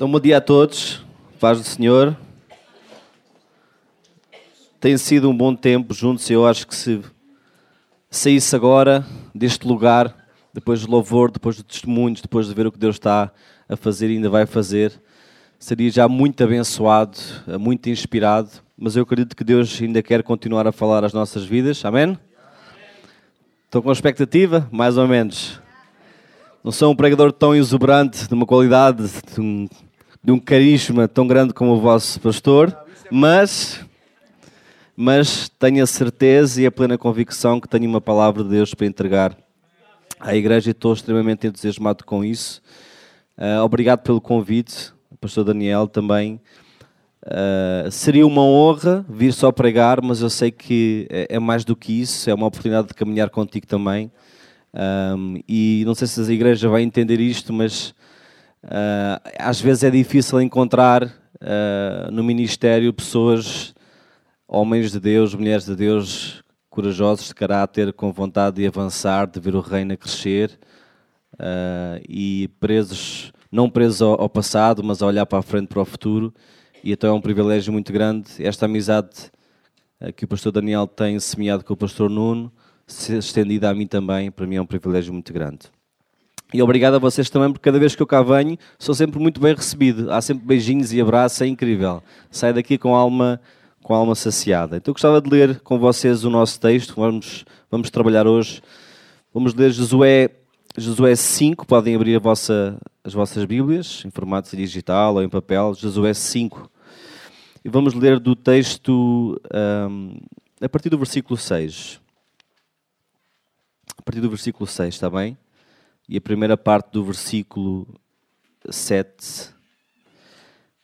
Então, bom dia a todos, paz do Senhor. Tem sido um bom tempo juntos eu acho que se saísse agora deste lugar, depois do louvor, depois dos testemunhos, depois de ver o que Deus está a fazer e ainda vai fazer, seria já muito abençoado, muito inspirado, mas eu acredito que Deus ainda quer continuar a falar às nossas vidas. Amém? Estou com expectativa? Mais ou menos. Não sou um pregador tão exuberante, de uma qualidade, de um de um carisma tão grande como o vosso pastor, mas, mas tenho a certeza e a plena convicção que tenho uma palavra de Deus para entregar à igreja e estou extremamente entusiasmado com isso. Uh, obrigado pelo convite, pastor Daniel também. Uh, seria uma honra vir só pregar, mas eu sei que é, é mais do que isso, é uma oportunidade de caminhar contigo também. Um, e não sei se a igreja vai entender isto, mas Uh, às vezes é difícil encontrar uh, no ministério pessoas, homens de Deus, mulheres de Deus, corajosos de caráter, com vontade de avançar, de ver o reino a crescer uh, e presos, não presos ao, ao, passado, mas a olhar para a frente, para o futuro. E então é um privilégio muito grande esta amizade que o pastor Daniel tem semeado com o pastor Nuno, se estendida a mim também, para mim é um privilégio muito grande. E obrigado a vocês também, porque cada vez que eu cá venho, sou sempre muito bem recebido. Há sempre beijinhos e abraços, é incrível. Saio daqui com a alma, com a alma saciada. Então gostava de ler com vocês o nosso texto, vamos, vamos trabalhar hoje. Vamos ler Josué, Josué 5, podem abrir vossa, as vossas Bíblias, em formato digital ou em papel, Josué 5. E vamos ler do texto um, a partir do versículo 6. A partir do versículo 6, está bem? E a primeira parte do versículo 7.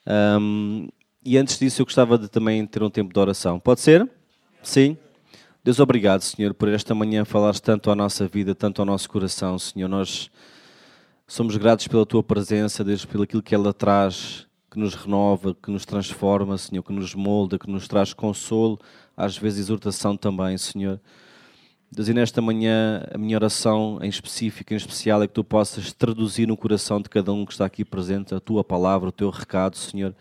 Um, e antes disso, eu gostava de também ter um tempo de oração. Pode ser? Sim? Deus, obrigado, Senhor, por esta manhã falares tanto à nossa vida, tanto ao nosso coração, Senhor. Nós somos gratos pela tua presença, Deus, pelo aquilo que ela traz, que nos renova, que nos transforma, Senhor, que nos molda, que nos traz consolo, às vezes exortação também, Senhor. Deus, e nesta manhã a minha oração em específico, em especial, é que tu possas traduzir no coração de cada um que está aqui presente a tua palavra, o teu recado, Senhor.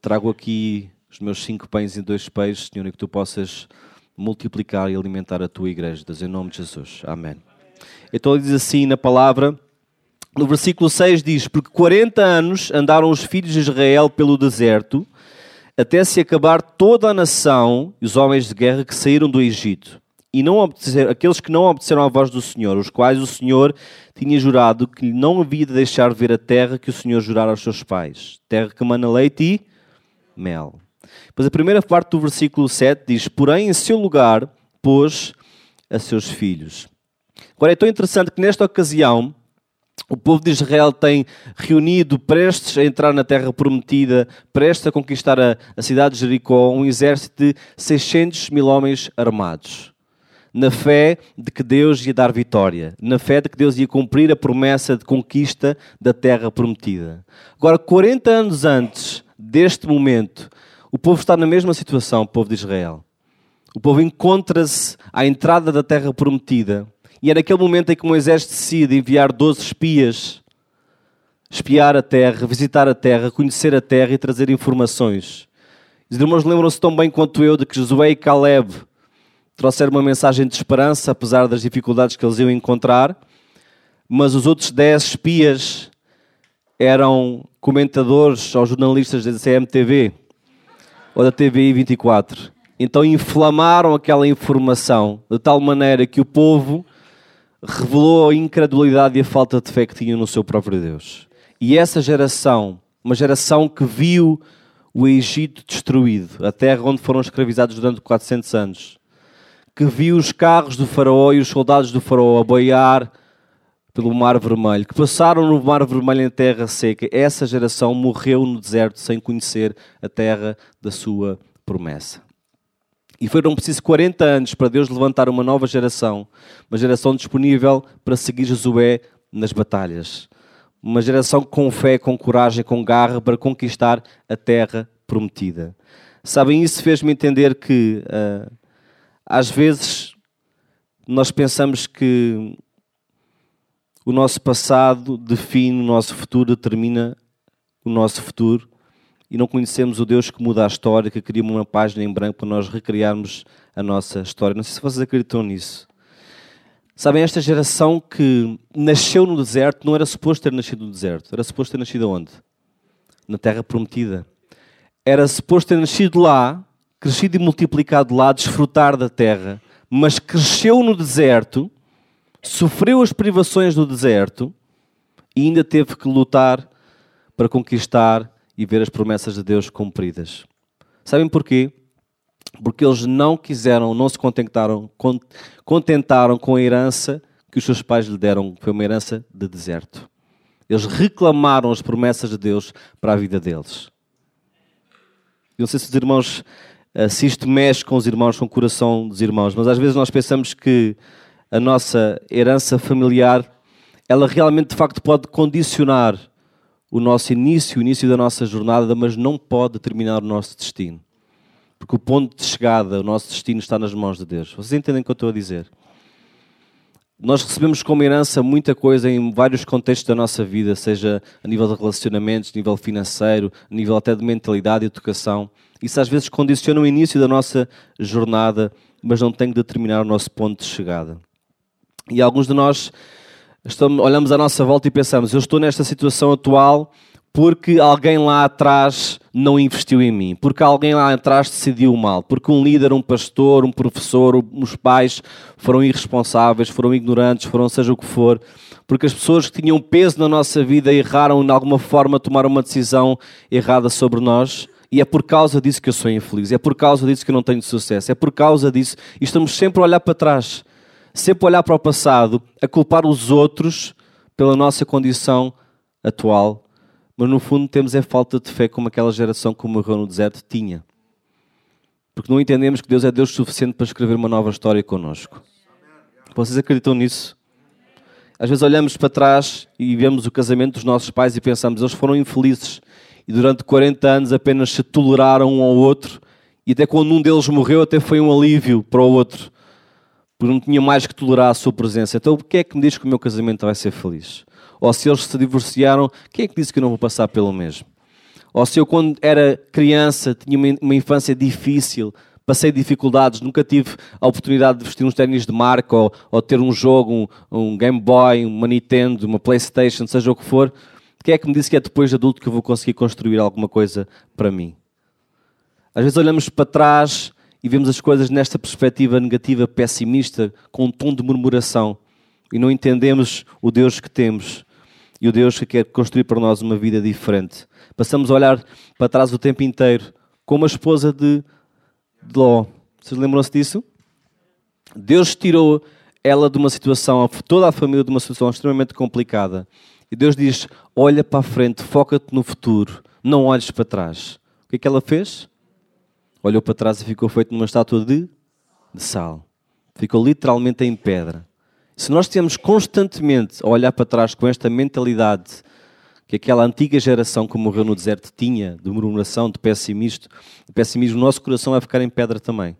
Trago aqui os meus cinco pães e dois peixes, Senhor, e que tu possas multiplicar e alimentar a tua igreja. Deus, em nome de Jesus. Amém. Então diz assim na palavra, no versículo 6 diz: Porque 40 anos andaram os filhos de Israel pelo deserto, até se acabar toda a nação e os homens de guerra que saíram do Egito e não aqueles que não obedeceram à voz do Senhor, os quais o Senhor tinha jurado que não havia de deixar ver a terra que o Senhor jurara aos seus pais, terra que mana leite e mel. Pois a primeira parte do versículo 7 diz: Porém, em seu lugar pôs a seus filhos. Agora é tão interessante que nesta ocasião o povo de Israel tem reunido, prestes a entrar na terra prometida, prestes a conquistar a, a cidade de Jericó, um exército de 600 mil homens armados na fé de que Deus ia dar vitória, na fé de que Deus ia cumprir a promessa de conquista da terra prometida. Agora, 40 anos antes deste momento, o povo está na mesma situação, o povo de Israel. O povo encontra-se à entrada da terra prometida e é naquele momento em que Moisés decide enviar 12 espias espiar a terra, visitar a terra, conhecer a terra e trazer informações. Os irmãos lembram-se tão bem quanto eu de que Josué e Caleb trouxeram uma mensagem de esperança, apesar das dificuldades que eles iam encontrar, mas os outros dez espias eram comentadores ou jornalistas da CMTV ou da TVI 24. Então inflamaram aquela informação de tal maneira que o povo revelou a incredulidade e a falta de fé que tinham no seu próprio Deus. E essa geração, uma geração que viu o Egito destruído, a terra onde foram escravizados durante 400 anos, que viu os carros do faraó e os soldados do faraó a boiar pelo Mar Vermelho, que passaram no Mar Vermelho em terra seca. Essa geração morreu no deserto sem conhecer a terra da sua promessa. E foram precisos 40 anos para Deus levantar uma nova geração, uma geração disponível para seguir Josué nas batalhas. Uma geração com fé, com coragem, com garra para conquistar a terra prometida. Sabem, isso fez-me entender que uh, às vezes nós pensamos que o nosso passado define o nosso futuro, determina o nosso futuro e não conhecemos o Deus que muda a história, que cria uma página em branco para nós recriarmos a nossa história. Não sei se vocês acreditam nisso. Sabem, esta geração que nasceu no deserto não era suposto ter nascido no deserto. Era suposto ter nascido onde? Na terra prometida. Era suposto ter nascido lá, crescido e multiplicado lá, desfrutar da terra, mas cresceu no deserto, sofreu as privações do deserto e ainda teve que lutar para conquistar e ver as promessas de Deus cumpridas. Sabem porquê? Porque eles não quiseram, não se contentaram, contentaram com a herança que os seus pais lhe deram, foi uma herança de deserto. Eles reclamaram as promessas de Deus para a vida deles. Eu não sei se os irmãos, se isto mexe com os irmãos, com o coração dos irmãos, mas às vezes nós pensamos que a nossa herança familiar, ela realmente de facto pode condicionar o nosso início, o início da nossa jornada, mas não pode determinar o nosso destino. Porque o ponto de chegada, o nosso destino está nas mãos de Deus. Vocês entendem o que eu estou a dizer? Nós recebemos como herança muita coisa em vários contextos da nossa vida, seja a nível de relacionamentos, nível financeiro, nível até de mentalidade e educação. Isso às vezes condiciona o início da nossa jornada, mas não tem que determinar o nosso ponto de chegada. E alguns de nós estamos, olhamos à nossa volta e pensamos: eu estou nesta situação atual porque alguém lá atrás não investiu em mim, porque alguém lá atrás decidiu mal, porque um líder, um pastor, um professor, os pais foram irresponsáveis, foram ignorantes, foram seja o que for, porque as pessoas que tinham peso na nossa vida erraram de alguma forma, tomaram uma decisão errada sobre nós. E é por causa disso que eu sou infeliz, é por causa disso que eu não tenho sucesso, é por causa disso. E estamos sempre a olhar para trás sempre olhar para o passado, a culpar os outros pela nossa condição atual, mas no fundo temos é falta de fé como aquela geração que morreu no deserto tinha. Porque não entendemos que Deus é Deus suficiente para escrever uma nova história connosco. Vocês acreditam nisso? Às vezes olhamos para trás e vemos o casamento dos nossos pais e pensamos, eles foram infelizes e durante 40 anos apenas se toleraram um ao outro e até quando um deles morreu até foi um alívio para o outro porque não tinha mais que tolerar a sua presença. Então, o que é que me diz que o meu casamento vai ser feliz? Ou se eles se divorciaram, quem é que disse que eu não vou passar pelo mesmo? Ou se eu, quando era criança, tinha uma infância difícil, passei dificuldades, nunca tive a oportunidade de vestir uns ténis de marca ou, ou ter um jogo, um, um, Game Boy, uma Nintendo, uma Playstation, seja o que for, quem é que me disse que é depois de adulto que eu vou conseguir construir alguma coisa para mim? Às vezes olhamos para trás e vemos as coisas nesta perspectiva negativa, pessimista, com um tom de murmuração e não entendemos o Deus que temos e o Deus que quer construir para nós uma vida diferente. Passamos a olhar para trás o tempo inteiro, como a esposa de, Ló. Vocês lembram-se disso? Deus tirou ela de uma situação, toda a família de uma situação extremamente complicada. E Deus diz: olha para a frente, foca-te no futuro, não olhes para trás. O que é que ela fez? olhou para trás e ficou feito numa estátua de, de sal. Ficou literalmente em pedra. Se nós estivermos constantemente a olhar para trás com esta mentalidade que aquela antiga geração que morreu no deserto tinha, de murmuração, de pessimismo, de pessimismo, o nosso coração vai ficar em pedra também.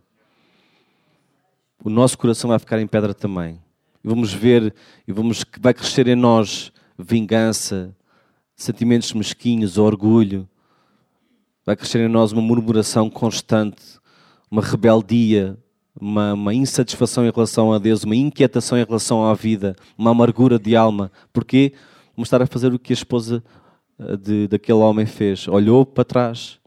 O nosso coração vai ficar em pedra também. E vamos ver, e vamos vai crescer em nós vingança, sentimentos mesquinhos, orgulho, vai crescer em nós uma murmuração constante, uma rebeldia, uma, uma, insatisfação em relação a Deus, uma inquietação em relação à vida, uma amargura de alma. Porquê? Vamos estar a fazer o que a esposa eh, de, daquele homem fez. Olhou para trás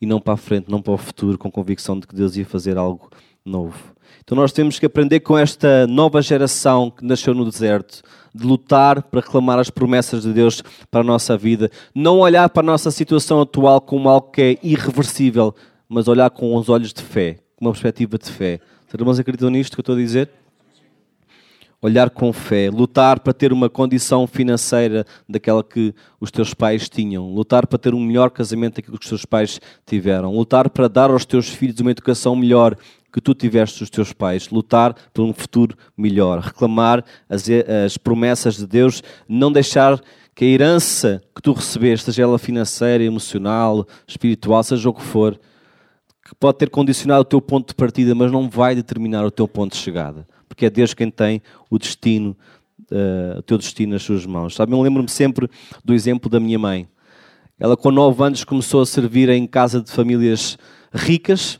e não para a frente, não para o futuro, com convicção de que Deus ia fazer algo novo. Então nós temos que aprender com esta nova geração que nasceu no deserto, de lutar para reclamar as promessas de Deus para a nossa vida. Não olhar para a nossa situação atual como algo que é irreversível, mas olhar com os olhos de fé, com uma perspectiva de fé. Os irmãos acreditam nisto que eu estou a dizer? Olhar com fé, lutar para ter uma condição financeira daquela que os teus pais tinham, lutar para ter um melhor casamento daquilo que os teus pais tiveram, lutar para dar aos teus filhos uma educação melhor que tu tiveste dos teus pais, lutar por um futuro melhor, reclamar as, as promessas de Deus, não deixar que a herança que tu recebeste, seja ela financeira, emocional, espiritual, seja o que for, que pode ter condicionado o teu ponto de partida, mas não vai determinar o teu ponto de chegada, porque é Deus quem tem o destino, uh, o teu destino nas suas mãos. Sabe, eu lembro-me sempre do exemplo da minha mãe. Ela, com nove anos, começou a servir em casa de famílias ricas,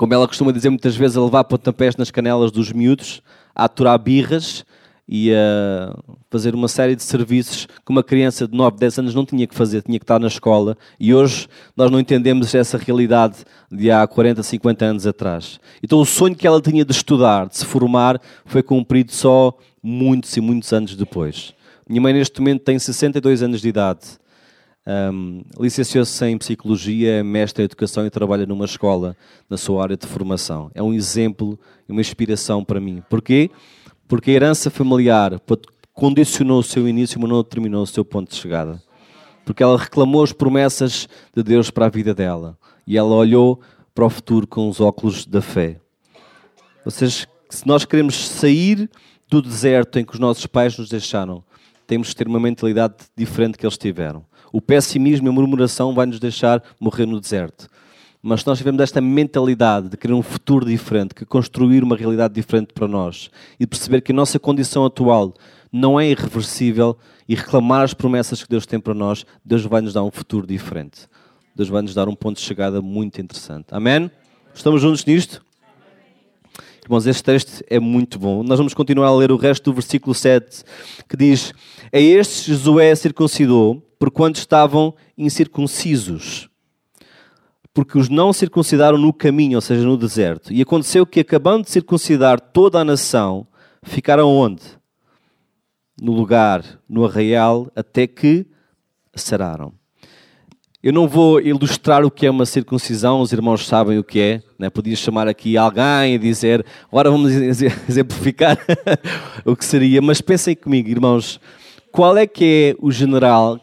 como ela costuma dizer muitas vezes, a levar pontapés nas canelas dos miúdos, a aturar birras e a fazer uma série de serviços que uma criança de 9, 10 anos não tinha que fazer, tinha que estar na escola. E hoje nós não entendemos essa realidade de há 40, 50 anos atrás. Então o sonho que ela tinha de estudar, de se formar, foi cumprido só muitos e muitos anos depois. Minha mãe neste momento tem 62 anos de idade. Um, Licenciou-se em Psicologia, mestre em Educação e trabalha numa escola na sua área de formação. É um exemplo e uma inspiração para mim. Porquê? Porque a herança familiar condicionou o seu início, mas não determinou o seu ponto de chegada. Porque ela reclamou as promessas de Deus para a vida dela. E ela olhou para o futuro com os óculos da fé. Ou seja, se nós queremos sair do deserto em que os nossos pais nos deixaram, temos que ter uma mentalidade diferente que eles tiveram. O pessimismo e a murmuração vai nos deixar morrer no deserto. Mas se nós tivermos esta mentalidade de querer um futuro diferente, que construir uma realidade diferente para nós e perceber que a nossa condição atual não é irreversível e reclamar as promessas que Deus tem para nós, Deus vai nos dar um futuro diferente. Deus vai nos dar um ponto de chegada muito interessante. Amém? Estamos juntos nisto? Irmãos, este texto é muito bom. Nós vamos continuar a ler o resto do versículo 7, que diz: A este Josué circuncidou, porquanto estavam incircuncisos porque os não circuncidaram no caminho, ou seja, no deserto. E aconteceu que, acabando de circuncidar toda a nação, ficaram onde? No lugar, no arraial, até que sararam. Eu não vou ilustrar o que é uma circuncisão, os irmãos sabem o que é. Né? Podia chamar aqui alguém e dizer, agora vamos exemplificar o que seria. Mas pensem comigo, irmãos, qual é que é o general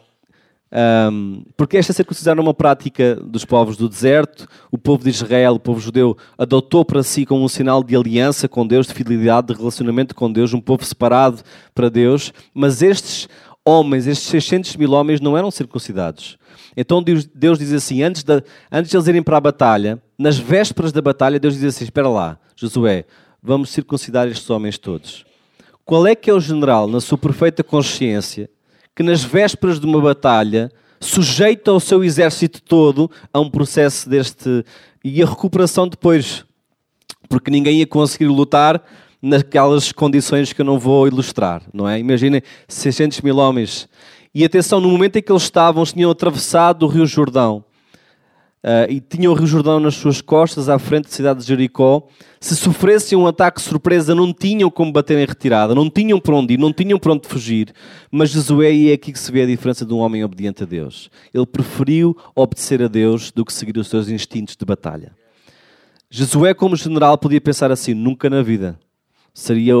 um, porque esta circuncisão era uma prática dos povos do deserto, o povo de Israel, o povo judeu, adotou para si como um sinal de aliança com Deus, de fidelidade, de relacionamento com Deus, um povo separado para Deus, mas estes homens, estes 600 mil homens, não eram circuncidados. Então Deus diz assim: antes de, antes de eles irem para a batalha, nas vésperas da batalha, Deus diz assim: Espera lá, Josué, vamos circuncidar estes homens todos. Qual é que é o general, na sua perfeita consciência, que nas vésperas de uma batalha sujeita o seu exército todo a um processo deste. e a recuperação depois. Porque ninguém ia conseguir lutar naquelas condições que eu não vou ilustrar, não é? Imaginem 600 mil homens. E atenção, no momento em que eles estavam, eles tinham atravessado o Rio Jordão. Uh, e tinham o Rio Jordão nas suas costas, à frente da cidade de Jericó. Se sofressem um ataque surpresa, não tinham como bater em retirada, não tinham para onde ir, não tinham para onde fugir. Mas Josué, e é aqui que se vê a diferença de um homem obediente a Deus. Ele preferiu obedecer a Deus do que seguir os seus instintos de batalha. Josué, como general, podia pensar assim: nunca na vida seria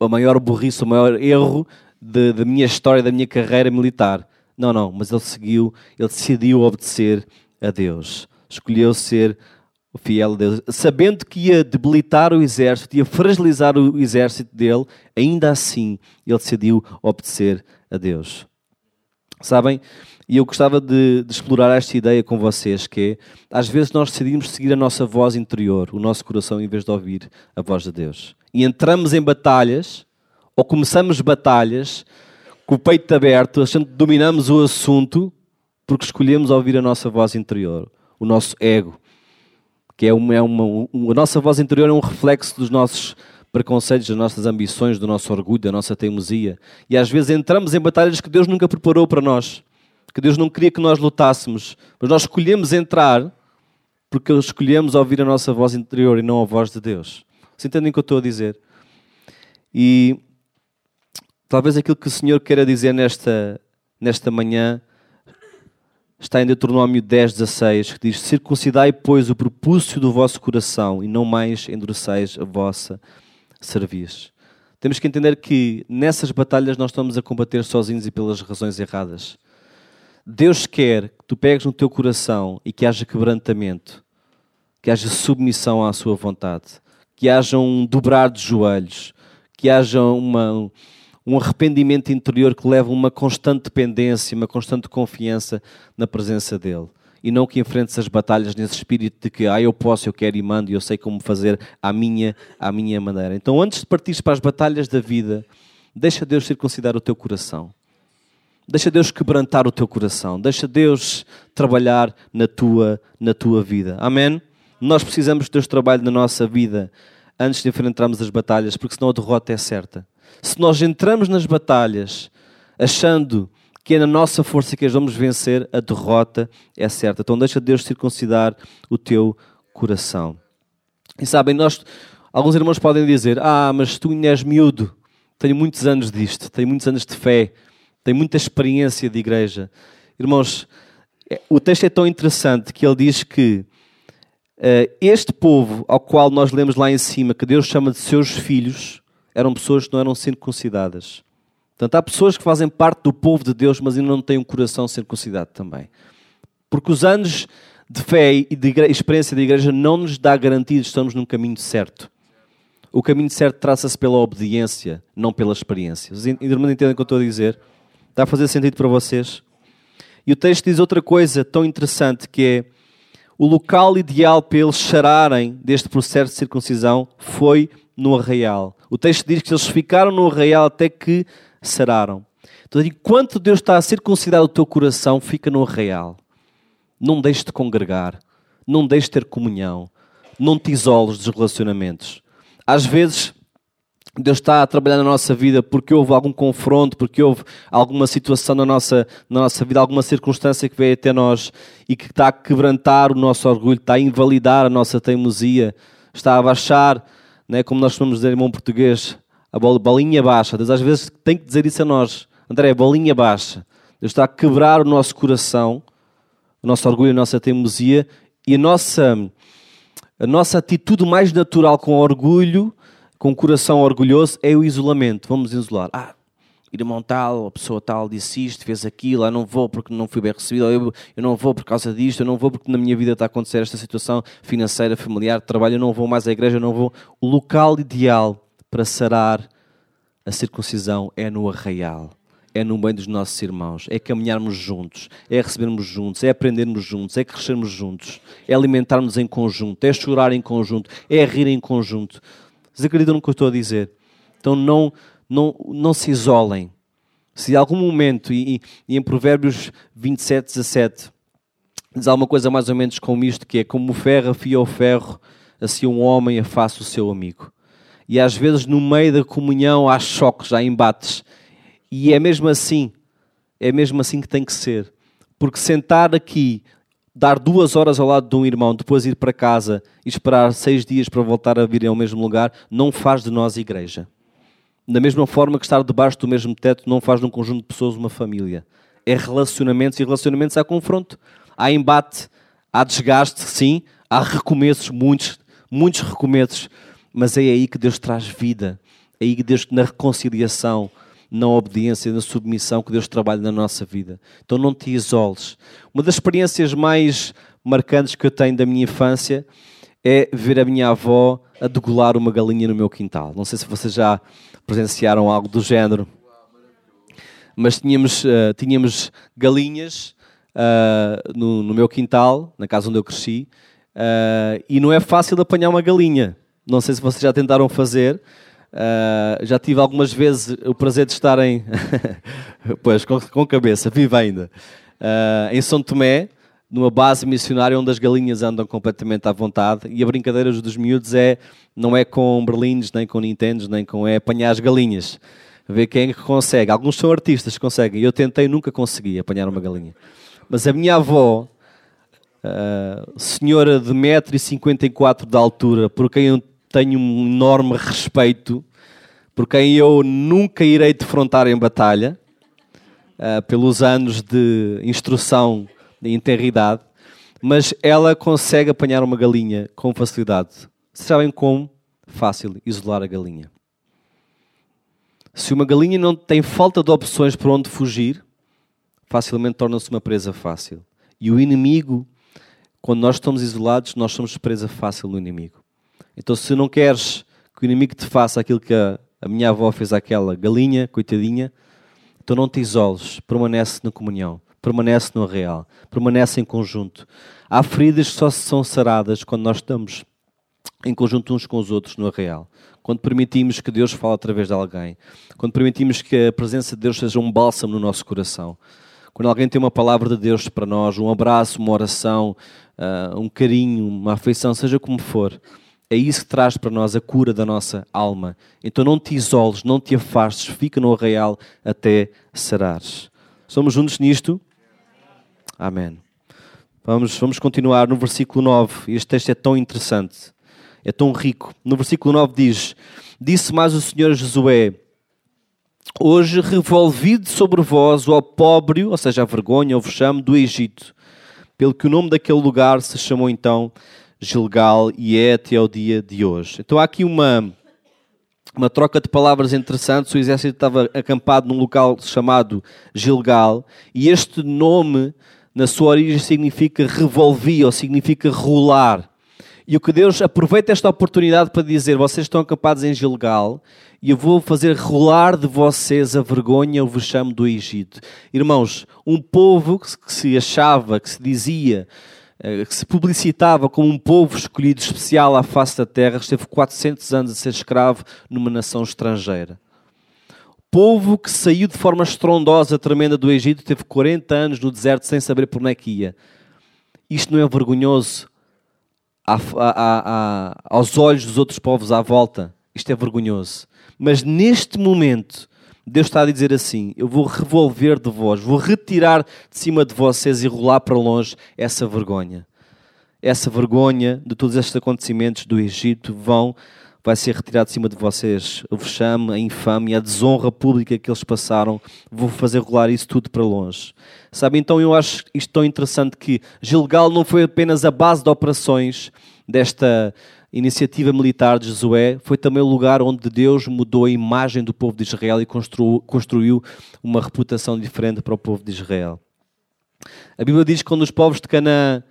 a maior burrice, o maior erro da minha história, da minha carreira militar. Não, não, mas ele seguiu, ele decidiu obedecer a Deus. Escolheu ser fiel a Deus, sabendo que ia debilitar o exército, ia fragilizar o exército dele, ainda assim ele decidiu obedecer a Deus. Sabem? E eu gostava de, de, explorar esta ideia com vocês, que é, às vezes nós decidimos seguir a nossa voz interior, o nosso coração, em vez de ouvir a voz de Deus. E entramos em batalhas, ou começamos batalhas, com o peito aberto, achando que dominamos o assunto, porque escolhemos ouvir a nossa voz interior, o nosso ego, que é uma, é uma, a nossa voz interior é um reflexo dos nossos preconceitos, das nossas ambições, do nosso orgulho, da nossa teimosia. E às vezes entramos em batalhas que Deus nunca preparou para nós, que Deus não queria que nós lutássemos, mas nós escolhemos entrar porque escolhemos ouvir a nossa voz interior e não a voz de Deus. Vocês entendem o que eu estou a dizer? E talvez aquilo que o Senhor queira dizer nesta, nesta manhã está em Deuteronômio 10, 16, que diz: Circuncidai, pois, o propúcio do vosso coração, e não mais endureceis a vossa cerviz. Temos que entender que nessas batalhas nós estamos a combater sozinhos e pelas razões erradas. Deus quer que tu pegues no teu coração e que haja quebrantamento, que haja submissão à sua vontade, que haja um dobrar de joelhos, que haja uma, um arrependimento interior que leva a uma constante dependência, uma constante confiança na presença dele. E não que enfrentes as batalhas nesse espírito de que ah, eu posso, eu quero e mando e eu sei como fazer à minha, à minha maneira. Então, antes de partires para as batalhas da vida, deixa Deus circuncidar o teu coração. Deixa Deus quebrantar o teu coração. Deixa Deus trabalhar na tua, na tua vida. Amém? Nós precisamos que Deus trabalhe na nossa vida antes de enfrentarmos as batalhas, porque senão a derrota é certa. Se nós entramos nas batalhas achando que é na nossa força que as vamos vencer, a derrota é certa. Então deixa Deus circuncidar o teu coração. E sabem, nós, alguns irmãos podem dizer: Ah, mas tu ainda és miúdo, tenho muitos anos disto, tenho muitos anos de fé, tenho muita experiência de igreja. Irmãos, é, o texto é tão interessante que ele diz que uh, este povo ao qual nós lemos lá em cima, que Deus chama de seus filhos, eram pessoas que não eram circuncidadas. Portanto, há pessoas que fazem parte do povo de Deus, mas ainda não têm um coração circuncidado também. Porque os anos de fé e de experiência de igreja não nos dá garantia de que estamos num caminho certo. O caminho certo traça-se pela obediência, não pela experiência. Os irmãos entendem o que eu estou a dizer? Está a fazer sentido para vocês? E o texto diz outra coisa tão interessante que é o local ideal para eles chararem deste processo de circuncisão foi no arraial. O texto diz que eles ficaram no arraial até que sararam. Então, enquanto Deus está a circuncidar o teu coração, fica no arraial. Não deixes de congregar. Não deixes de ter comunhão. Não te isoles dos relacionamentos. Às vezes, Deus está a trabalhar na nossa vida porque houve algum confronto, porque houve alguma situação na nossa, na nossa vida, alguma circunstância que veio até nós e que está a quebrantar o nosso orgulho, está a invalidar a nossa teimosia, está a baixar, né, como nós chamamos dizer em bom português, a bolinha baixa. Deus às vezes tem que dizer isso a nós. André, bolinha baixa. Deus está a quebrar o nosso coração o nosso orgulho, a nossa teimosia e a nossa, a nossa atitude mais natural com orgulho, com o coração orgulhoso, é o isolamento. Vamos isolar. Ah, irmão tal, a pessoa tal disse isto, fez aquilo, eu não vou porque não fui bem recebido, eu, eu não vou por causa disto, eu não vou porque na minha vida está a acontecer esta situação financeira, familiar, de trabalho, eu não vou mais à igreja, eu não vou. O local ideal para sarar a circuncisão é no arraial é no meio dos nossos irmãos, é caminharmos juntos, é recebermos juntos, é aprendermos juntos, é crescermos juntos, é alimentarmos em conjunto, é chorar em conjunto, é rir em conjunto. Vocês acreditam no que eu estou a dizer? Então não, não, não se isolem. Se em algum momento, e, e em Provérbios 27, 17, diz alguma coisa mais ou menos como isto, que é como o ferro afia o ferro, assim um homem afasta o seu amigo. E às vezes no meio da comunhão há choques, há embates, e é mesmo assim, é mesmo assim que tem que ser. Porque sentar aqui, dar duas horas ao lado de um irmão, depois ir para casa e esperar seis dias para voltar a vir ao mesmo lugar, não faz de nós igreja. Da mesma forma que estar debaixo do mesmo teto não faz de um conjunto de pessoas uma família. É relacionamentos e relacionamentos há confronto. Há embate, há desgaste, sim, há recomeços, muitos, muitos recomeços, mas é aí que Deus traz vida. É aí que Deus, na reconciliação, na obediência, na submissão que Deus trabalha na nossa vida. Então não te isoles. Uma das experiências mais marcantes que eu tenho da minha infância é ver a minha avó a degolar uma galinha no meu quintal. Não sei se vocês já presenciaram algo do género. Mas tínhamos, uh, tínhamos galinhas uh, no, no, meu quintal, na casa onde eu cresci, uh, e não é fácil apanhar uma galinha. Não sei se vocês já tentaram fazer, já tive algumas vezes o prazer de estar em. pois, com, com, cabeça, viva ainda. Em São Tomé, numa base missionária onde as galinhas andam completamente à vontade e a brincadeira dos miúdos é não é com berlins, nem com nintendos, nem com é apanhar as galinhas. Ver quem é que consegue. Alguns são artistas que conseguem. Eu tentei, nunca consegui apanhar uma galinha. Mas a minha avó, uh, senhora de 1,54m de altura, por quem eu tenho um enorme respeito, por quem eu nunca irei defrontar em batalha, uh, pelos anos de instrução de integridade, mas ela consegue apanhar uma galinha com facilidade. Sabem como? Fácil, isolar a galinha. Se uma galinha não tem falta de opções para onde fugir, facilmente torna-se uma presa fácil. E o inimigo, quando nós estamos isolados, nós somos presa fácil do inimigo. Então, se não queres que o inimigo te faça aquilo que a, a minha avó fez àquela galinha, coitadinha, então não te isoles, permanece na comunhão, permanece no real, permanece em conjunto. Há feridas que só são saradas quando nós estamos em conjunto uns com os outros no arraial. Quando permitimos que Deus fale através de alguém. Quando permitimos que a presença de Deus seja um bálsamo no nosso coração. Quando alguém tem uma palavra de Deus para nós, um abraço, uma oração, uh, um carinho, uma afeição, seja como for, é isso que traz para nós a cura da nossa alma. Então não te isoles, não te afastes, fica no arraial até sarares. Somos juntos nisto? Amém. Vamos, vamos continuar no versículo 9. Este texto é tão interessante, é tão rico. No versículo 9 diz: Disse mais o Senhor Josué: Hoje revolvi sobre vós o opróbrio, ou seja, a vergonha, o vexame do Egito, pelo que o nome daquele lugar se chamou então Gilgal e é até ao dia de hoje. Então há aqui uma, uma troca de palavras interessantes. O exército estava acampado num local chamado Gilgal e este nome, na sua origem, significa revolvi ou significa rolar. E o que Deus aproveita esta oportunidade para dizer: vocês estão acampados em Gilgal e eu vou fazer rolar de vocês a vergonha, o vexame do Egito. Irmãos, um povo que se achava, que se dizia, eh, que se publicitava como um povo escolhido especial à face da terra, esteve 400 anos a ser escravo numa nação estrangeira. Povo que saiu de forma estrondosa, tremenda do Egito, teve 40 anos no deserto sem saber por onde é que ia. Isto não é vergonhoso a, a, a, aos olhos dos outros povos à volta. Isto é vergonhoso. Mas neste momento, Deus está a dizer assim: Eu vou revolver de vós, vou retirar de cima de vocês e rolar para longe essa vergonha. Essa vergonha de todos estes acontecimentos do Egito vão, vai ser retirado de cima de vocês. O vexame, a infâmia, a desonra pública que eles passaram, vou fazer rolar isso tudo para longe. Sabe, então eu acho isto tão interessante que Gilgal não foi apenas a base de operações desta iniciativa militar de Josué foi também o lugar onde Deus mudou a imagem do povo de Israel e construiu uma reputação diferente para o povo de Israel. A Bíblia diz que quando os povos de Canaã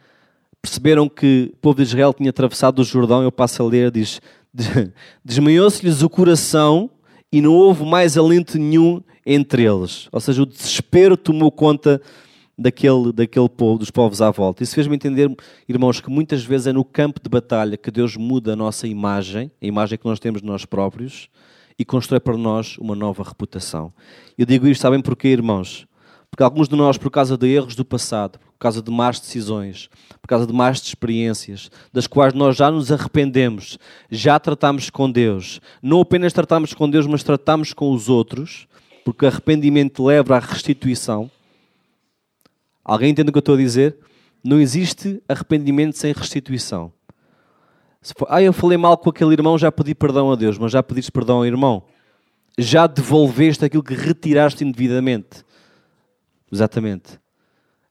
perceberam que o povo de Israel tinha atravessado o Jordão, eu passo a ler, diz: Desmaiou-se-lhes o coração e não houve mais alento nenhum entre eles. Ou seja, o desespero tomou conta daquele, daquele povo, dos povos à volta. Isso fez-me entender, irmãos, que muitas vezes é no campo de batalha que Deus muda a nossa imagem, a imagem que nós temos de nós próprios, e constrói para nós uma nova reputação. Eu digo isto, sabem porquê, irmãos? Porque alguns de nós, por causa de erros do passado, por causa de más decisões, por causa de más experiências, das quais nós já nos arrependemos, já tratamos com Deus. Não apenas tratamos com Deus, mas tratamos com os outros, porque arrependimento leva à restituição. Alguém entende o que eu estou a dizer? Não existe arrependimento sem restituição. For, ah, eu falei mal com aquele irmão, já pedi perdão a Deus, mas já pediste perdão ao irmão. Já devolveste aquilo que retiraste indevidamente. Exatamente.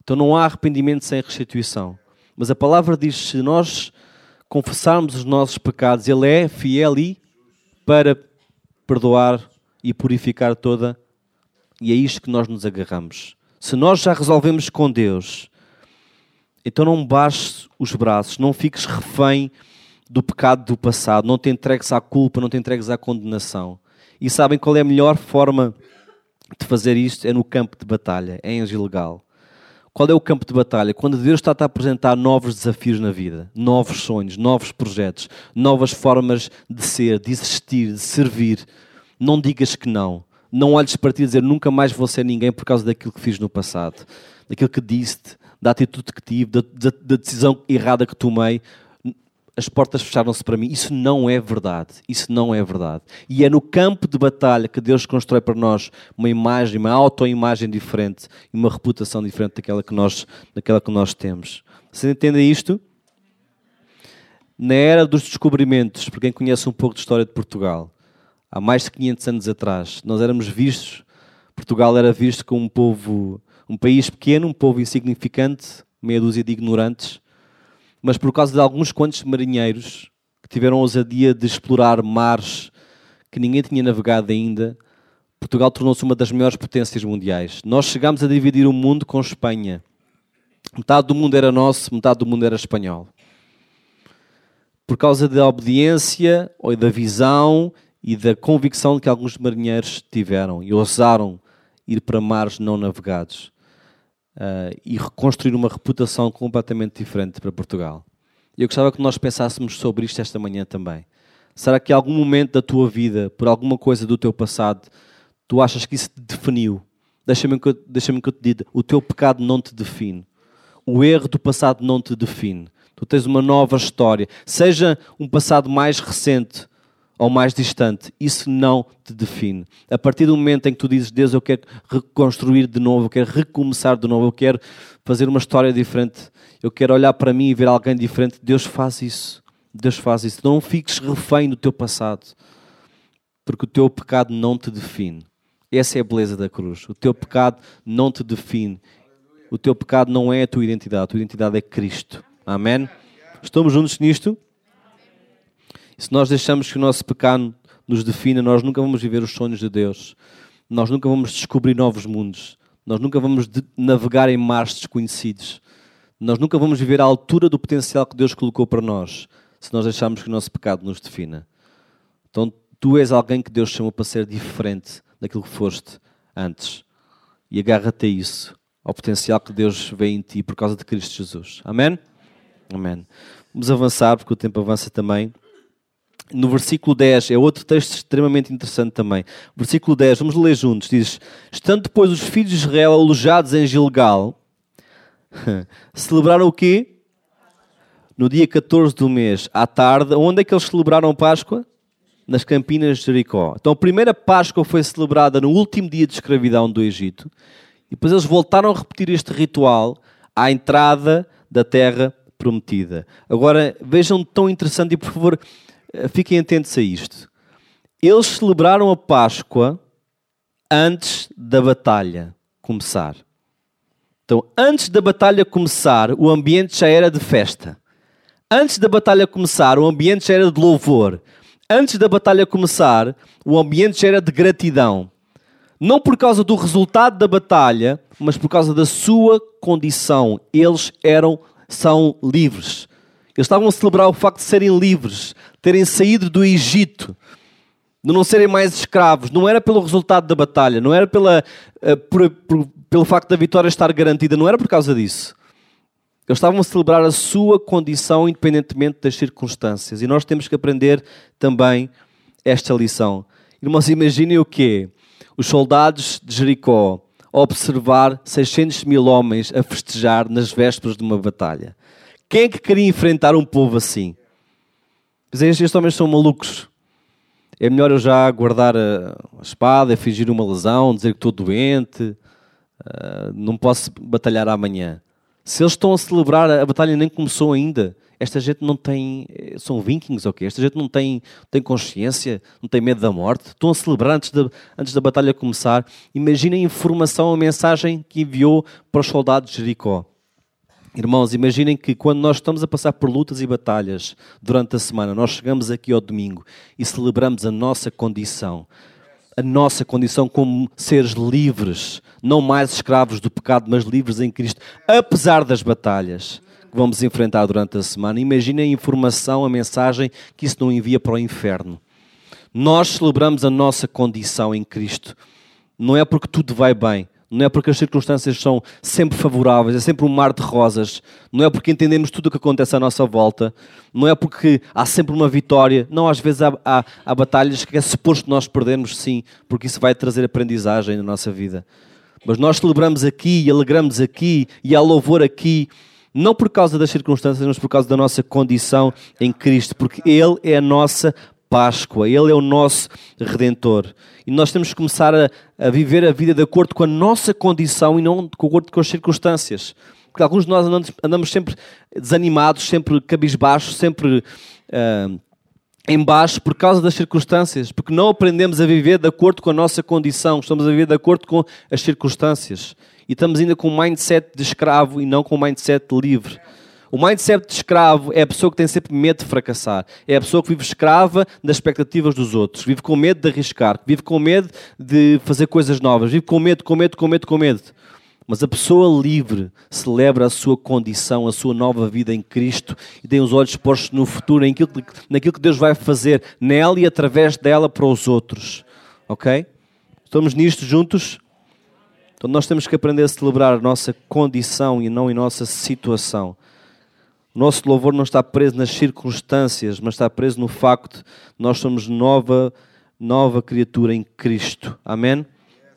Então não há arrependimento sem restituição. Mas a palavra diz: se nós confessarmos os nossos pecados, Ele é fiel e para perdoar e purificar toda. E é isto que nós nos agarramos. Se nós já resolvemos com Deus, então não baixes os braços, não fiques refém do pecado do passado, não te entregues à culpa, não te entregues à condenação. E sabem qual é a melhor forma de fazer isto? É no campo de batalha, é em ilegal. Qual é o campo de batalha? Quando Deus está a apresentar novos desafios na vida, novos sonhos, novos projetos, novas formas de ser, de existir, de servir. Não digas que não não olhes para ti e dizer nunca mais vou ser ninguém por causa daquilo que fiz no passado, daquilo que disse, da atitude que tive, da, da, da decisão errada que tomei. As portas fecharam-se para mim. Isso não é verdade. Isso não é verdade. E é no campo de batalha que Deus constrói para nós uma imagem, uma autoimagem diferente e uma reputação diferente daquela que nós, daquela que nós temos. Você entende isto? Na era dos descobrimentos, para quem conhece um pouco de história de Portugal, há mais de 500 anos atrás, nós éramos vistos, Portugal era visto como um povo, um país pequeno, um povo insignificante, meia dúzia de ignorantes, mas por causa de alguns quantos marinheiros que tiveram a ousadia de explorar mares que ninguém tinha navegado ainda, Portugal tornou-se uma das maiores potências mundiais. Nós chegámos a dividir o mundo com Espanha. Metade do mundo era nosso, metade do mundo era espanhol. Por causa da obediência ou da visão e da convicção que alguns marinheiros tiveram e ousaram ir para mares não navegados uh, e reconstruir uma reputação completamente diferente para Portugal. Eu gostava que nós pensássemos sobre isto esta manhã também. Será que em algum momento da tua vida, por alguma coisa do teu passado, tu achas que isso te definiu? Deixa-me que, deixa que eu te diga, o teu pecado não te define. O erro do passado não te define. Tu tens uma nova história. Seja um passado mais recente ou mais distante, isso não te define. A partir do momento em que tu dizes, Deus, eu quero reconstruir de novo, eu quero recomeçar de novo, eu quero fazer uma história diferente, eu quero olhar para mim e ver alguém diferente, Deus faz isso. Deus faz isso. Não fiques refém do teu passado, porque o teu pecado não te define. Essa é a beleza da cruz. O teu pecado não te define. O teu pecado não é a tua identidade. A tua identidade é Cristo. Amém? Estamos juntos nisto? Se nós deixamos que o nosso pecado nos defina, nós nunca vamos viver os sonhos de Deus. Nós nunca vamos descobrir novos mundos. Nós nunca vamos navegar em mares desconhecidos. Nós nunca vamos viver à altura do potencial que Deus colocou para nós, se nós deixarmos que o nosso pecado nos defina. Então, tu és alguém que Deus chamou para ser diferente daquilo que foste antes. E agarra-te a isso, ao potencial que Deus vê em ti por causa de Cristo Jesus. Amém? Amém. Vamos avançar, porque o tempo avança também. No versículo 10, é outro texto extremamente interessante também. Versículo 10, vamos ler juntos. Diz: Estando depois os filhos de Israel alojados em Gilgal, celebraram o quê? No dia 14 do mês, à tarde. Onde é que eles celebraram Páscoa? Nas campinas de Jericó. Então a primeira Páscoa foi celebrada no último dia de escravidão do Egito. E depois eles voltaram a repetir este ritual à entrada da terra prometida. Agora vejam tão interessante e por favor fiquem atentos a isto. Eles celebraram a Páscoa antes da batalha começar. Então, antes da batalha começar, o ambiente já era de festa. Antes da batalha começar, o ambiente já era de louvor. Antes da batalha começar, o ambiente já era de gratidão. Não por causa do resultado da batalha, mas por causa da sua condição. Eles eram são livres. Eles estavam a celebrar o facto de serem livres, terem saído do Egito, de não serem mais escravos. Não era pelo resultado da batalha, não era pela, uh, por, por, pelo facto da vitória estar garantida, não era por causa disso. Eles estavam a celebrar a sua condição independentemente das circunstâncias. E nós temos que aprender também esta lição. Irmãos, imaginem o quê? Os soldados de Jericó observar 600 mil homens a festejar nas vésperas de uma batalha. Quem é que queria enfrentar um povo assim? Dizer, estes homens são malucos. É melhor eu já guardar a espada, fingir uma lesão, dizer que estou doente, ah, não posso batalhar amanhã. Se eles estão a celebrar, a batalha nem começou ainda. Esta gente não tem. São vikings ou okay? quê? Esta gente não tem, tem consciência, não tem medo da morte. Estão a celebrar antes, de, antes da batalha começar. Imaginem a informação, a mensagem que enviou para os soldados de Jericó. Irmãos, imaginem que quando nós estamos a passar por lutas e batalhas durante a semana, nós chegamos aqui ao domingo e celebramos a nossa condição. A nossa condição como seres livres, não mais escravos do pecado, mas livres em Cristo, apesar das batalhas que vamos enfrentar durante a semana. Imaginem a informação, a mensagem que isso não envia para o inferno. Nós celebramos a nossa condição em Cristo. Não é porque tudo vai bem, não é porque as circunstâncias são sempre favoráveis, é sempre um mar de rosas, não é porque entendemos tudo o que acontece à nossa volta, não é porque há sempre uma vitória, não, às vezes há, há, há batalhas que é suposto nós perdermos, sim, porque isso vai trazer aprendizagem na nossa vida. Mas nós celebramos aqui e alegramos aqui e há louvor aqui, não por causa das circunstâncias, mas por causa da nossa condição em Cristo, porque Ele é a nossa Páscoa, Ele é o nosso Redentor. E nós temos que começar a, a, viver a vida de acordo com a nossa condição e não de acordo com as circunstâncias. Porque alguns de nós andamos, andamos sempre desanimados, sempre cabisbaixos, sempre uh, em baixo por causa das circunstâncias, porque não aprendemos a viver de acordo com a nossa condição, estamos a viver de acordo com as circunstâncias. E estamos ainda com um mindset de escravo e não com um mindset livre. O mindset de escravo é a pessoa que tem sempre medo de fracassar. É a pessoa que vive escrava das expectativas dos outros. Vive com medo de arriscar. Vive com medo de fazer coisas novas. Vive com medo, com medo, com medo, com medo. Mas a pessoa livre celebra a sua condição, a sua nova vida em Cristo e tem os olhos postos no futuro, naquilo que Deus vai fazer nela e através dela para os outros. Ok? Estamos nisto juntos? Então nós temos que aprender a celebrar a nossa condição e não a nossa situação. O nosso louvor não está preso nas circunstâncias, mas está preso no facto de nós somos nova, nova criatura em Cristo. Amém?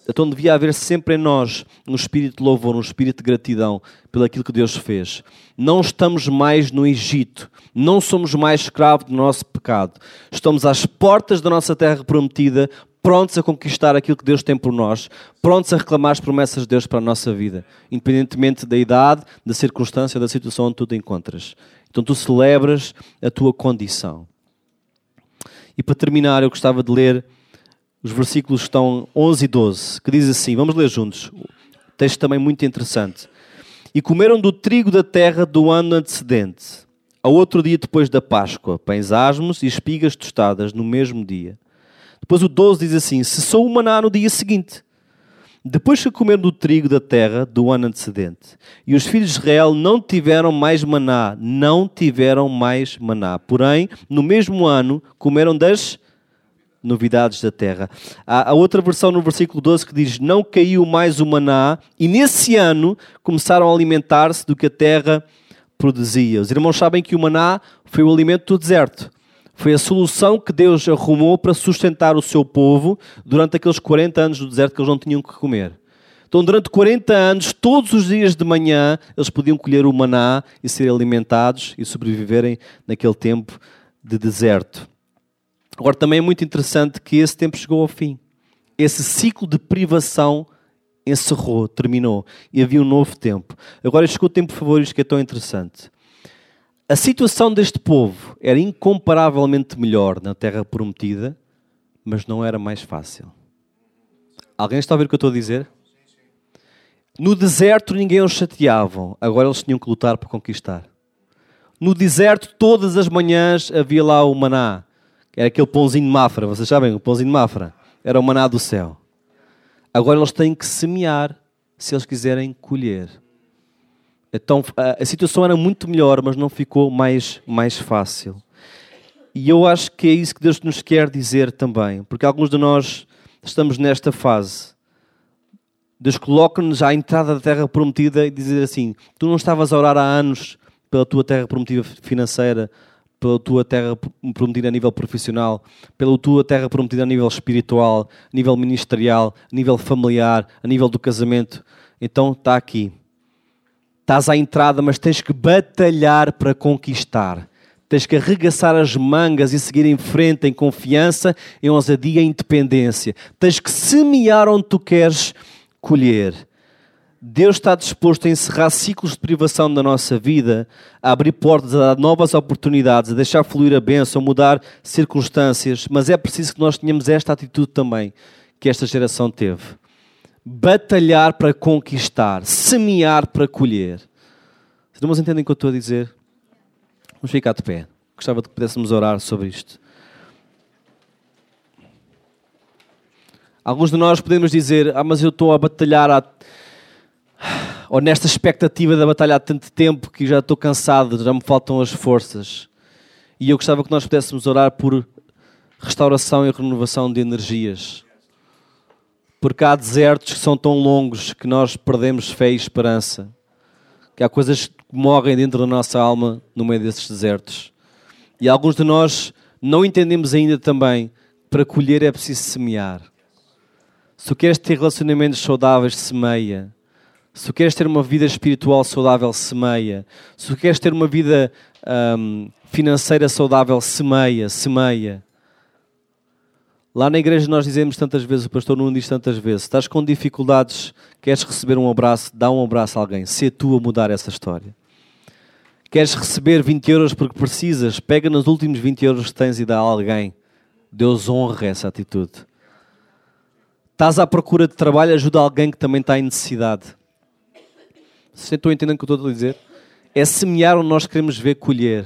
Então devia haver sempre em nós um espírito de louvor, um espírito de gratidão pelo aquilo que Deus fez. Não estamos mais no Egito, não somos mais escravos do nosso pecado. Estamos às portas da nossa terra prometida, prontos a conquistar aquilo que Deus tem por nós, prontos a reclamar as promessas de Deus para a nossa vida, independentemente da idade, da circunstância, da situação onde tu te encontras. Então tu celebras a tua condição. E para terminar, eu gostava de ler os versículos estão 11 e 12, que diz assim: vamos ler juntos. Texto também muito interessante. E comeram do trigo da terra do ano antecedente, ao outro dia depois da Páscoa, pães asmos e espigas tostadas no mesmo dia. Depois o 12 diz assim: cessou o maná no dia seguinte. Depois que comeram do trigo da terra do ano antecedente, e os filhos de Israel não tiveram mais maná, não tiveram mais maná. Porém, no mesmo ano, comeram das novidades da terra. Há, a outra versão no versículo 12 que diz: Não caiu mais o maná, e nesse ano começaram a alimentar-se do que a terra produzia. Os irmãos sabem que o maná foi o alimento do deserto. Foi a solução que Deus arrumou para sustentar o seu povo durante aqueles 40 anos do deserto que eles não tinham que comer. Então, durante 40 anos, todos os dias de manhã, eles podiam colher o maná e ser alimentados e sobreviverem naquele tempo de deserto. Agora, também é muito interessante que esse tempo chegou ao fim. Esse ciclo de privação encerrou, terminou e havia um novo tempo. Agora chegou o tempo favorito que é tão interessante. A situação deste povo era incomparavelmente melhor na Terra Prometida, mas não era mais fácil. Alguém está a ver o que eu estou a dizer? No deserto ninguém os chateavam, agora eles tinham que lutar para conquistar. No deserto, todas as manhãs havia lá o maná. Era aquele pãozinho de Mafra, vocês sabem, o pãozinho de Mafra. Era o maná do céu. Agora eles têm que semear se eles quiserem colher. Então a, a situação era muito melhor, mas não ficou mais, mais fácil. E eu acho que é isso que Deus nos quer dizer também, porque alguns de nós estamos nesta fase. Deus coloca-nos à entrada da terra prometida e dizer assim: Tu não estavas a orar há anos pela tua terra prometida financeira, pela tua terra prometida a nível profissional, pela tua terra prometida a nível espiritual, a nível ministerial, a nível familiar, a nível do casamento. Então está aqui. Estás à entrada, mas tens que batalhar para conquistar. Tens que arregaçar as mangas e seguir em frente em confiança, em ousadia e independência. Tens que semear onde tu queres colher. Deus está disposto a encerrar ciclos de privação da nossa vida, a abrir portas, a dar novas oportunidades, a deixar fluir a bênção, a mudar circunstâncias, mas é preciso que nós tenhamos esta atitude também que esta geração teve. Batalhar para conquistar, semear para colher. Os irmãos entendem o que eu estou a dizer? Vamos ficar de pé. Gostava de que pudéssemos orar sobre isto. Alguns de nós podemos dizer: Ah, mas eu estou a batalhar ou nesta expectativa da batalha há tanto tempo que já estou cansado, já me faltam as forças. E eu gostava que nós pudéssemos orar por restauração e renovação de energias. Porque há desertos que são tão longos que nós perdemos fé e esperança. Que há coisas que morrem dentro da nossa alma no meio desses desertos. E alguns de nós não entendemos ainda também para colher é preciso semear. Se queres ter relacionamentos saudáveis, semeia. Se queres ter uma vida espiritual saudável, semeia. Se queres ter uma vida um, financeira saudável, semeia, semeia. Lá na igreja nós dizemos tantas vezes, o pastor não diz tantas vezes, estás com dificuldades, queres receber um abraço, dá um abraço a alguém, se tu a mudar essa história. Queres receber 20 euros porque precisas, pega nos últimos 20 euros que tens e dá a alguém. Deus honra essa atitude. Estás à procura de trabalho, ajuda alguém que também está em necessidade. Vocês estão entendendo o que eu estou a dizer? É semear onde nós queremos ver colher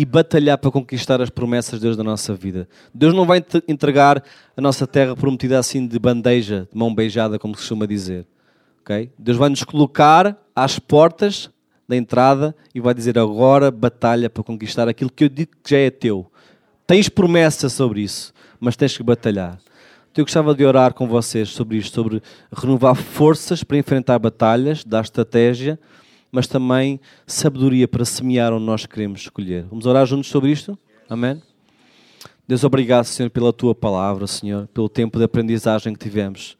e batalhar para conquistar as promessas de Deus da nossa vida. Deus não vai entregar a nossa terra prometida assim de bandeja, de mão beijada, como se costuma dizer. Okay? Deus vai nos colocar às portas da entrada e vai dizer agora batalha para conquistar aquilo que eu digo que já é teu. Tens promessa sobre isso, mas tens que batalhar. Então eu gostava de orar com vocês sobre isto, sobre renovar forças para enfrentar batalhas, dar estratégia mas também sabedoria para semear onde nós queremos escolher. Vamos orar juntos sobre isto? Amém? Deus, obrigado, Senhor, pela tua palavra, Senhor, pelo tempo de aprendizagem que tivemos.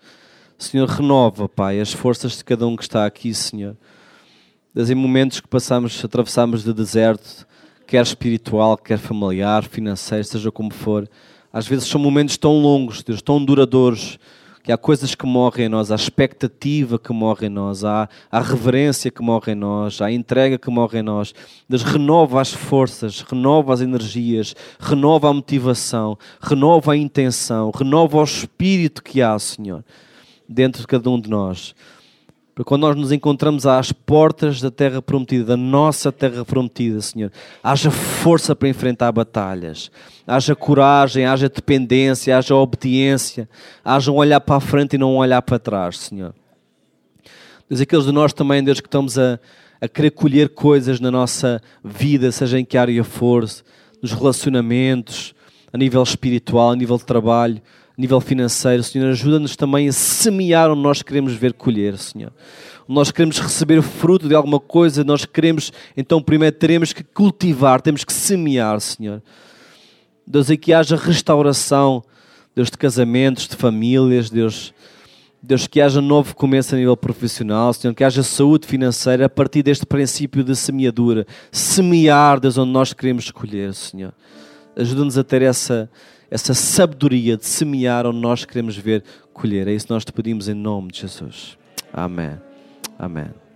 Senhor, renova, Pai, as forças de cada um que está aqui, Senhor. Deus, em momentos que passamos, atravessamos de deserto, quer espiritual, quer familiar, financeiro, seja como for, às vezes são momentos tão longos, Deus, tão duradouros, que há coisas que morrem em nós, há expectativa que morre em nós, há, há reverência que morre em nós, há entrega que morre em nós. Deus renova as forças, renova as energias, renova a motivação, renova a intenção, renova o espírito que há, Senhor, dentro de cada um de nós. Para quando nós nos encontramos às portas da terra prometida, da nossa terra prometida, Senhor, haja força para enfrentar batalhas, haja coragem, haja dependência, haja obediência, haja um olhar para a frente e não um olhar para trás, Senhor. Deus, aqueles de nós também, Deus, que estamos a, a querer colher coisas na nossa vida, seja em que área for, nos relacionamentos, a nível espiritual, a nível de trabalho, nível financeiro, Senhor, ajuda-nos também a semear onde nós queremos ver colher, Senhor. Nós queremos receber fruto de alguma coisa, nós queremos, então primeiro teremos que cultivar, temos que semear, Senhor. Deus, e que haja restauração, Deus, de casamentos, de famílias, Deus, Deus, que haja novo começo a nível profissional, Senhor, que haja saúde financeira a partir deste princípio de semeadura. Semear, Deus, onde nós queremos escolher, Senhor. Ajuda-nos a ter essa, essa sabedoria de semear onde nós queremos ver colher. É isso que nós te pedimos em nome de Jesus. Amém. Amém.